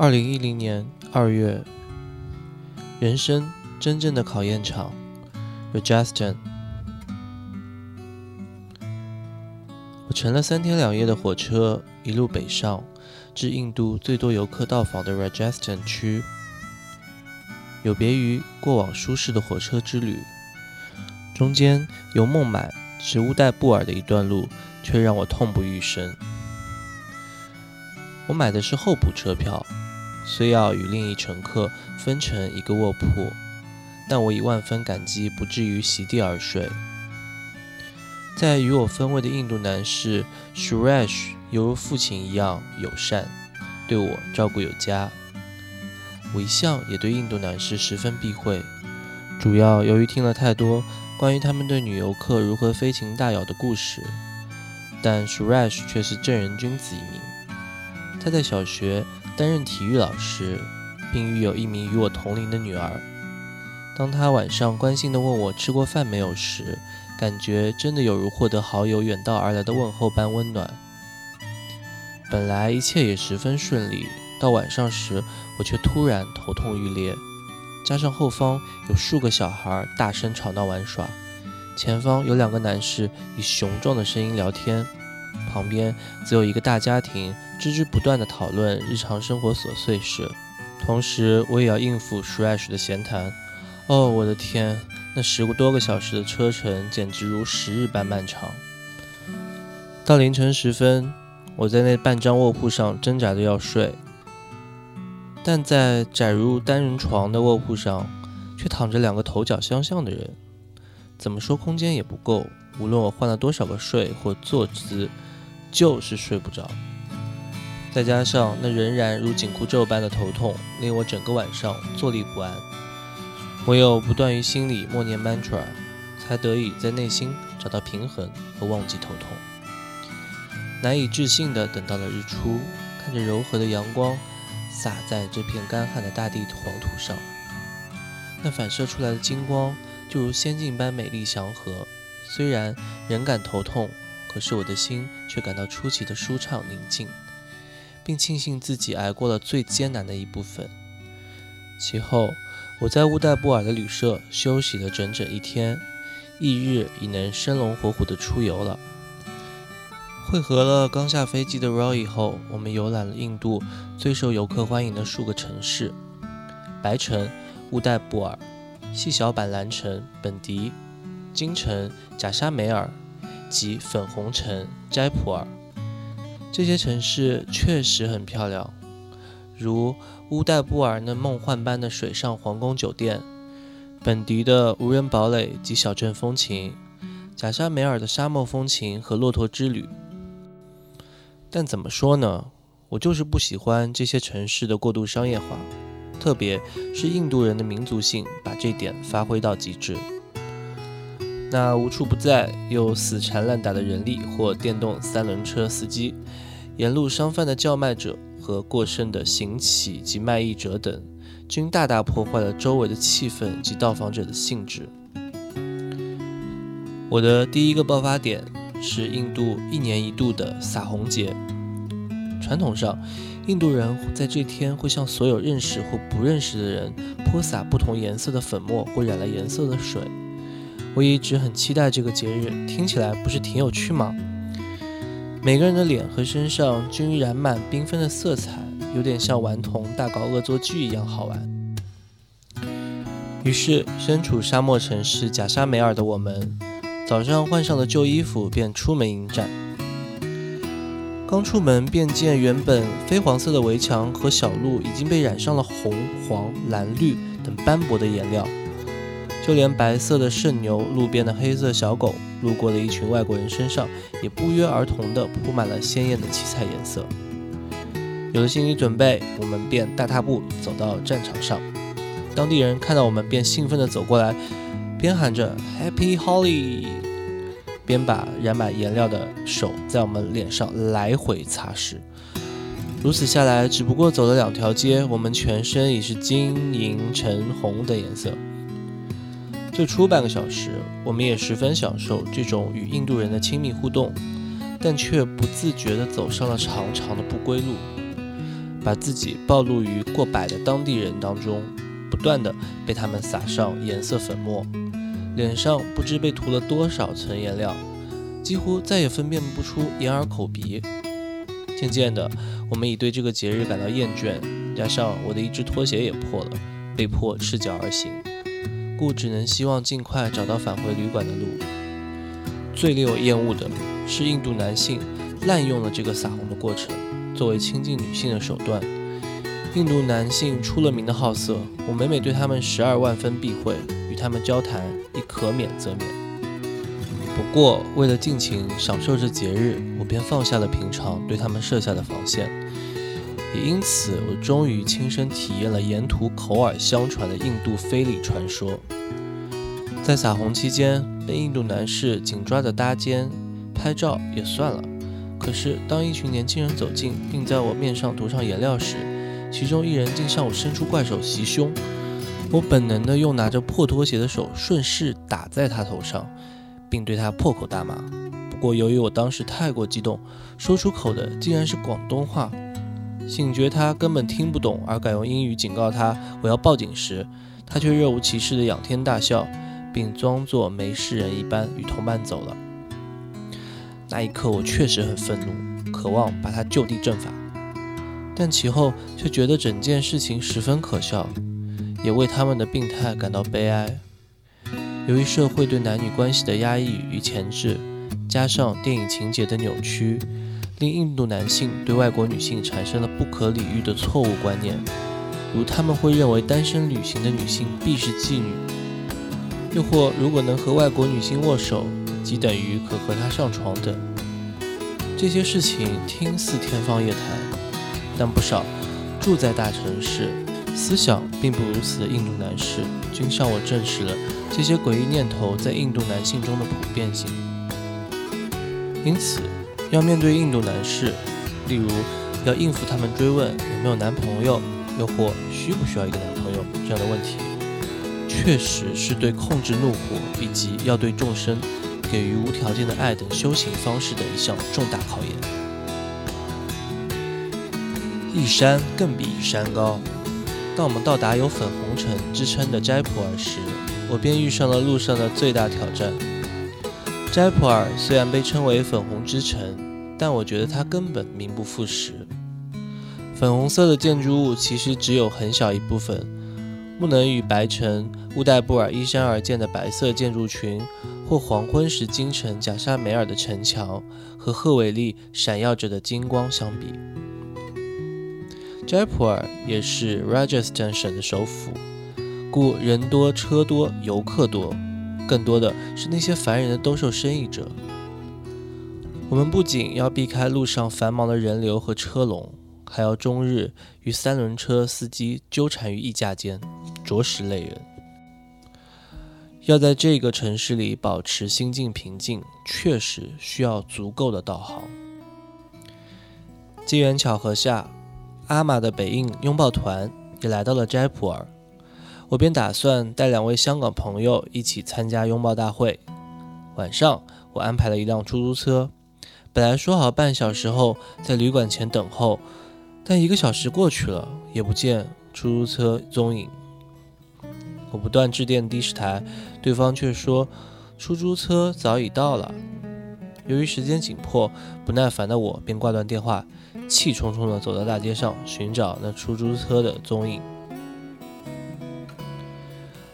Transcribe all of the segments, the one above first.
二零一零年二月，人生真正的考验场，Rajasthan。我乘了三天两夜的火车，一路北上，至印度最多游客到访的 Rajasthan 区。有别于过往舒适的火车之旅，中间由孟买至乌代布尔的一段路，却让我痛不欲生。我买的是候补车票，虽要与另一乘客分成一个卧铺，但我以万分感激，不至于席地而睡。在与我分位的印度男士 Suresh 犹如父亲一样友善，对我照顾有加。我一向也对印度男士十分避讳，主要由于听了太多关于他们对女游客如何飞禽大咬的故事。但 Suresh 却是正人君子一名。他在小学担任体育老师，并育有一名与我同龄的女儿。当他晚上关心地问我吃过饭没有时，感觉真的有如获得好友远道而来的问候般温暖。本来一切也十分顺利，到晚上时，我却突然头痛欲裂，加上后方有数个小孩大声吵闹玩耍，前方有两个男士以雄壮的声音聊天。旁边则有一个大家庭，吱吱不断地讨论日常生活琐碎事，同时我也要应付 Shresh 的闲谈。哦，我的天，那十多个小时的车程简直如时日般漫长。到凌晨时分，我在那半张卧铺上挣扎着要睡，但在窄如单人床的卧铺上，却躺着两个头脚相像的人，怎么说空间也不够。无论我换了多少个睡或坐姿。就是睡不着，再加上那仍然如紧箍咒般的头痛，令我整个晚上坐立不安。唯有不断于心里默念 mantra，才得以在内心找到平衡和忘记头痛。难以置信地等到了日出，看着柔和的阳光洒在这片干旱的大地黄土上，那反射出来的金光就如仙境般美丽祥和。虽然仍感头痛。可是我的心却感到出奇的舒畅宁静，并庆幸自己挨过了最艰难的一部分。其后，我在乌代布尔的旅社休息了整整一天，翌日已能生龙活虎地出游了。汇合了刚下飞机的 Roy 以后，我们游览了印度最受游客欢迎的数个城市：白城、乌代布尔、细小版蓝城、本迪、金城、贾沙梅尔。及粉红城、斋普尔这些城市确实很漂亮，如乌代布尔那梦幻般的水上皇宫酒店，本迪的无人堡垒及小镇风情，贾沙梅尔的沙漠风情和骆驼之旅。但怎么说呢？我就是不喜欢这些城市的过度商业化，特别是印度人的民族性把这点发挥到极致。那无处不在又死缠烂打的人力或电动三轮车司机，沿路商贩的叫卖者和过剩的行乞及卖艺者等，均大大破坏了周围的气氛及到访者的兴致。我的第一个爆发点是印度一年一度的撒红节。传统上，印度人在这天会向所有认识或不认识的人泼洒不同颜色的粉末或染了颜色的水。我一直很期待这个节日，听起来不是挺有趣吗？每个人的脸和身上均染满缤纷的色彩，有点像顽童大搞恶作剧一样好玩。于是，身处沙漠城市贾沙梅尔的我们，早上换上了旧衣服，便出门迎战。刚出门便见原本绯黄色的围墙和小路已经被染上了红、黄、蓝、绿等斑驳的颜料。就连白色的圣牛、路边的黑色小狗、路过的一群外国人身上，也不约而同地铺满了鲜艳的七彩颜色。有了心理准备，我们便大踏步走到战场上。当地人看到我们，便兴奋地走过来，边喊着 “Happy Holi”，边把染满颜料的手在我们脸上来回擦拭。如此下来，只不过走了两条街，我们全身已是金银橙红的颜色。最初半个小时，我们也十分享受这种与印度人的亲密互动，但却不自觉地走上了长长的不归路。把自己暴露于过百的当地人当中，不断的被他们撒上颜色粉末，脸上不知被涂了多少层颜料，几乎再也分辨不出眼耳口鼻。渐渐的，我们已对这个节日感到厌倦，加上我的一只拖鞋也破了，被迫赤脚而行，故只能希望尽快找到返回旅馆的路。最令我厌恶的是印度男性滥用了这个撒红的过程，作为亲近女性的手段。印度男性出了名的好色，我每每对他们十二万分避讳，与他们交谈亦可免则免。不过，为了尽情享受这节日，我便放下了平常对他们设下的防线。也因此，我终于亲身体验了沿途口耳相传的印度非礼传说。在撒红期间，被印度男士紧抓着搭肩拍照也算了。可是，当一群年轻人走近，并在我面上涂上颜料时，其中一人竟向我伸出怪手袭胸。我本能的用拿着破拖鞋的手顺势打在他头上。并对他破口大骂。不过，由于我当时太过激动，说出口的竟然是广东话。醒觉他根本听不懂，而改用英语警告他我要报警时，他却若无其事地仰天大笑，并装作没事人一般与同伴走了。那一刻，我确实很愤怒，渴望把他就地正法，但其后却觉得整件事情十分可笑，也为他们的病态感到悲哀。由于社会对男女关系的压抑与钳制，加上电影情节的扭曲，令印度男性对外国女性产生了不可理喻的错误观念，如他们会认为单身旅行的女性必是妓女，又或如果能和外国女性握手，即等于可和她上床等。这些事情听似天方夜谭，但不少住在大城市。思想并不如此的印度男士，均向我证实了这些诡异念头在印度男性中的普遍性。因此，要面对印度男士，例如要应付他们追问有没有男朋友，又或需不需要一个男朋友这样的问题，确实是对控制怒火以及要对众生给予无条件的爱等修行方式的一项重大考验。一山更比一山高。当我们到达有“粉红城”之称的斋普尔时，我便遇上了路上的最大挑战。斋普尔虽然被称为“粉红之城”，但我觉得它根本名不副实。粉红色的建筑物其实只有很小一部分，不能与白城乌代布尔依山而建的白色建筑群，或黄昏时京城贾沙梅尔的城墙和赫韦利闪耀着的金光相比。斋普尔也是 Rajasthan 省的首府，故人多车多，游客多，更多的是那些烦人的兜售生意者。我们不仅要避开路上繁忙的人流和车龙，还要终日与三轮车司机纠缠于议价间，着实累人。要在这个城市里保持心境平静，确实需要足够的导航。机缘巧合下。阿玛的北印拥抱团也来到了斋普尔，我便打算带两位香港朋友一起参加拥抱大会。晚上，我安排了一辆出租车，本来说好半小时后在旅馆前等候，但一个小时过去了，也不见出租车踪影。我不断致电的士台，对方却说出租车早已到了。由于时间紧迫，不耐烦的我便挂断电话。气冲冲地走到大街上，寻找那出租车的踪影。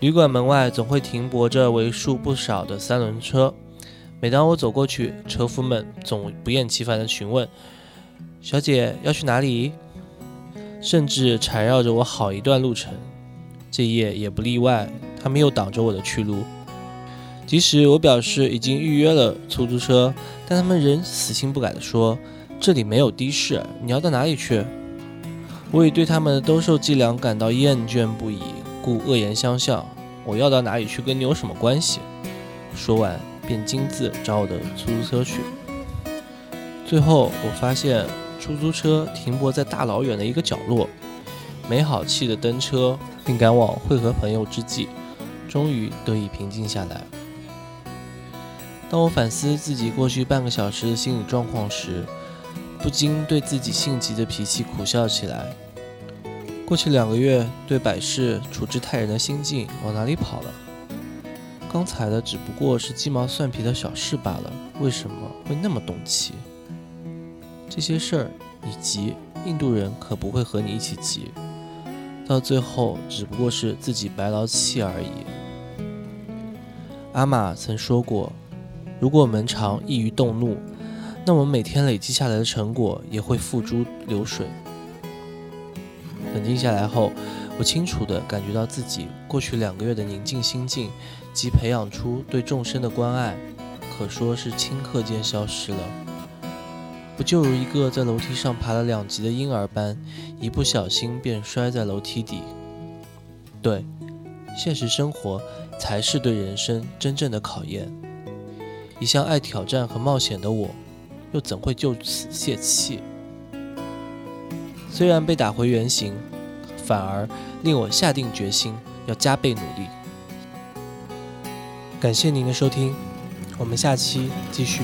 旅馆门外总会停泊着为数不少的三轮车，每当我走过去，车夫们总不厌其烦地询问：“小姐要去哪里？”甚至缠绕着我好一段路程。这夜也不例外，他们又挡着我的去路。即使我表示已经预约了出租车，但他们仍死性不改地说。这里没有的士，你要到哪里去？我已对他们的兜售伎俩感到厌倦不已，故恶言相向。我要到哪里去，跟你有什么关系？说完，便径自找我的出租车去。最后，我发现出租车停泊在大老远的一个角落，没好气的登车，并赶往会合朋友之际，终于得以平静下来。当我反思自己过去半个小时的心理状况时，不禁对自己性急的脾气苦笑起来。过去两个月，对百事处置泰然的心境往哪里跑了？刚才的只不过是鸡毛蒜皮的小事罢了，为什么会那么动气？这些事儿你急，印度人可不会和你一起急，到最后只不过是自己白劳气而已。阿玛曾说过，如果我们常易于动怒，那我们每天累积下来的成果也会付诸流水。冷静下来后，我清楚地感觉到自己过去两个月的宁静心境及培养出对众生的关爱，可说是顷刻间消失了。不就如一个在楼梯上爬了两级的婴儿般，一不小心便摔在楼梯底。对，现实生活才是对人生真正的考验。一向爱挑战和冒险的我。又怎会就此泄气？虽然被打回原形，反而令我下定决心要加倍努力。感谢您的收听，我们下期继续。